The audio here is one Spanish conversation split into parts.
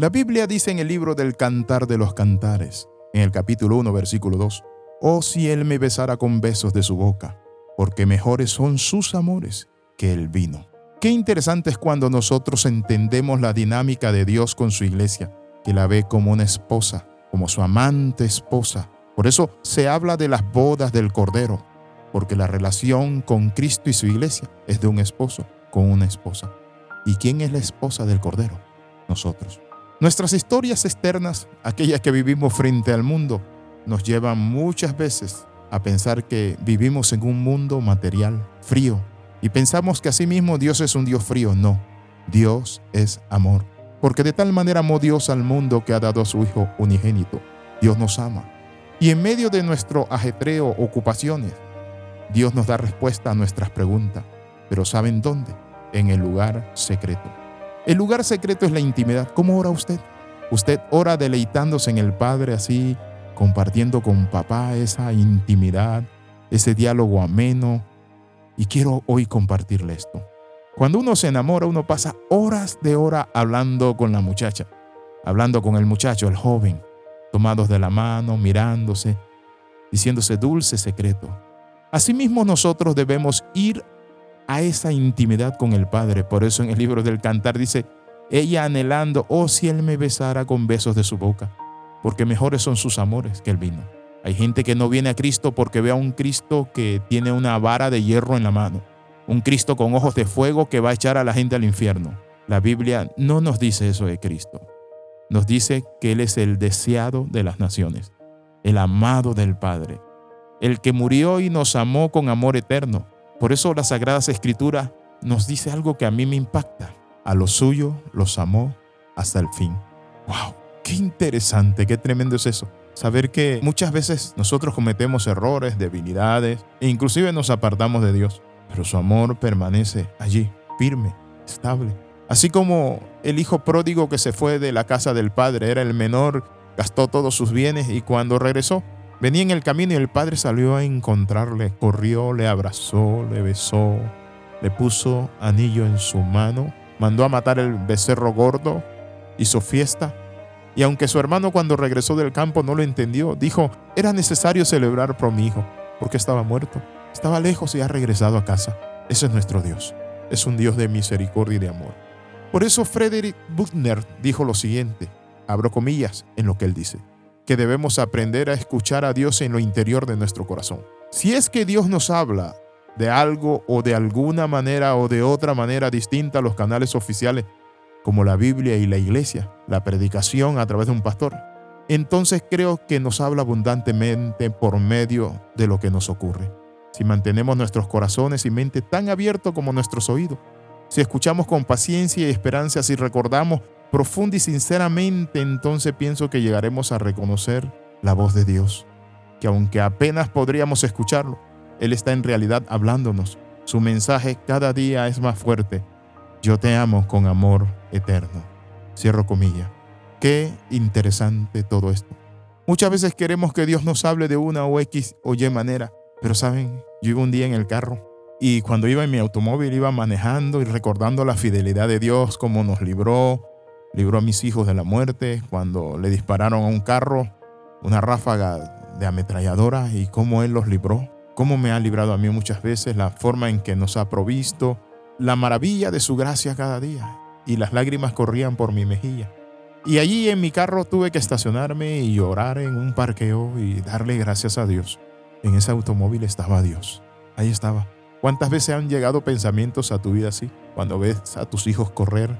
La Biblia dice en el libro del Cantar de los Cantares, en el capítulo 1, versículo 2, Oh si él me besara con besos de su boca, porque mejores son sus amores que el vino. Qué interesante es cuando nosotros entendemos la dinámica de Dios con su iglesia, que la ve como una esposa, como su amante esposa. Por eso se habla de las bodas del Cordero, porque la relación con Cristo y su iglesia es de un esposo con una esposa. ¿Y quién es la esposa del Cordero? Nosotros. Nuestras historias externas, aquellas que vivimos frente al mundo, nos llevan muchas veces a pensar que vivimos en un mundo material, frío, y pensamos que asimismo Dios es un Dios frío. No, Dios es amor. Porque de tal manera amó Dios al mundo que ha dado a su Hijo unigénito. Dios nos ama. Y en medio de nuestro ajetreo, ocupaciones, Dios nos da respuesta a nuestras preguntas. Pero ¿saben dónde? En el lugar secreto. El lugar secreto es la intimidad. ¿Cómo ora usted? Usted ora deleitándose en el Padre así, compartiendo con papá esa intimidad, ese diálogo ameno. Y quiero hoy compartirle esto. Cuando uno se enamora, uno pasa horas de hora hablando con la muchacha, hablando con el muchacho, el joven, tomados de la mano, mirándose, diciéndose dulce secreto. Asimismo nosotros debemos ir a esa intimidad con el Padre. Por eso en el libro del Cantar dice, ella anhelando, oh si Él me besara con besos de su boca porque mejores son sus amores que el vino. Hay gente que no viene a Cristo porque ve a un Cristo que tiene una vara de hierro en la mano, un Cristo con ojos de fuego que va a echar a la gente al infierno. La Biblia no nos dice eso de Cristo. Nos dice que Él es el deseado de las naciones, el amado del Padre, el que murió y nos amó con amor eterno. Por eso las Sagradas Escrituras nos dice algo que a mí me impacta. A lo suyo los amó hasta el fin. ¡Wow! Qué interesante, qué tremendo es eso. Saber que muchas veces nosotros cometemos errores, debilidades e inclusive nos apartamos de Dios, pero su amor permanece allí, firme, estable. Así como el hijo pródigo que se fue de la casa del padre, era el menor, gastó todos sus bienes y cuando regresó, venía en el camino y el padre salió a encontrarle, corrió, le abrazó, le besó, le puso anillo en su mano, mandó a matar el becerro gordo, hizo fiesta y aunque su hermano cuando regresó del campo no lo entendió, dijo, era necesario celebrar por mi hijo, porque estaba muerto, estaba lejos y ha regresado a casa. Ese es nuestro Dios. Es un Dios de misericordia y de amor. Por eso Frederick Buchner dijo lo siguiente, abro comillas en lo que él dice, que debemos aprender a escuchar a Dios en lo interior de nuestro corazón. Si es que Dios nos habla de algo o de alguna manera o de otra manera distinta a los canales oficiales como la Biblia y la iglesia, la predicación a través de un pastor, entonces creo que nos habla abundantemente por medio de lo que nos ocurre. Si mantenemos nuestros corazones y mente tan abiertos como nuestros oídos, si escuchamos con paciencia y esperanza, si recordamos profunda y sinceramente, entonces pienso que llegaremos a reconocer la voz de Dios, que aunque apenas podríamos escucharlo, Él está en realidad hablándonos. Su mensaje cada día es más fuerte yo te amo con amor eterno. Cierro comilla. Qué interesante todo esto. Muchas veces queremos que Dios nos hable de una o X o Y manera, pero saben, yo iba un día en el carro y cuando iba en mi automóvil iba manejando y recordando la fidelidad de Dios, cómo nos libró, libró a mis hijos de la muerte, cuando le dispararon a un carro, una ráfaga de ametralladora y cómo Él los libró, cómo me ha librado a mí muchas veces, la forma en que nos ha provisto, la maravilla de su gracia cada día, y las lágrimas corrían por mi mejilla. Y allí en mi carro tuve que estacionarme y llorar en un parqueo y darle gracias a Dios. En ese automóvil estaba Dios. Ahí estaba. ¿Cuántas veces han llegado pensamientos a tu vida así? Cuando ves a tus hijos correr,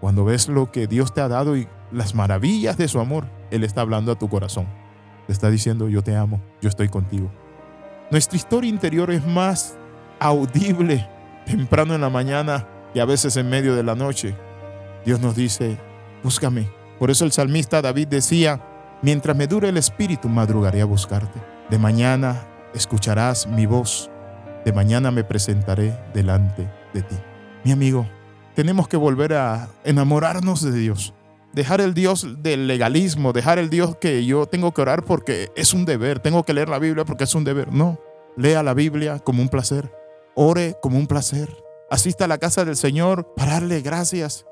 cuando ves lo que Dios te ha dado y las maravillas de su amor, Él está hablando a tu corazón. Te está diciendo, yo te amo, yo estoy contigo. Nuestra historia interior es más audible temprano en la mañana y a veces en medio de la noche. Dios nos dice, búscame. Por eso el salmista David decía, mientras me dure el espíritu, madrugaré a buscarte. De mañana escucharás mi voz. De mañana me presentaré delante de ti. Mi amigo, tenemos que volver a enamorarnos de Dios. Dejar el Dios del legalismo, dejar el Dios que yo tengo que orar porque es un deber, tengo que leer la Biblia porque es un deber. No, lea la Biblia como un placer. Ore como un placer. Asista a la casa del Señor para darle gracias.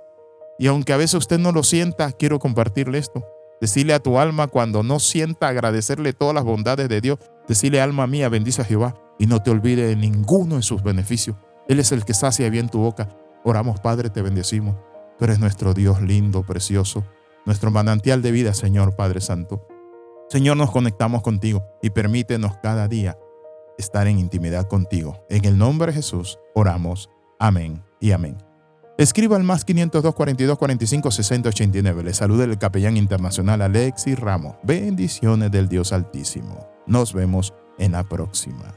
Y aunque a veces usted no lo sienta, quiero compartirle esto. Decirle a tu alma cuando no sienta agradecerle todas las bondades de Dios. Decirle, alma mía, bendice a Jehová y no te olvides de ninguno de sus beneficios. Él es el que sacia bien tu boca. Oramos, Padre, te bendecimos. Tú eres nuestro Dios lindo, precioso, nuestro manantial de vida, Señor Padre Santo. Señor, nos conectamos contigo y permítenos cada día estar en intimidad contigo. En el nombre de Jesús oramos. Amén y amén. Escriba al más 502 42 45 60 89. Le saluda el capellán internacional Alexis Ramos. Bendiciones del Dios Altísimo. Nos vemos en la próxima.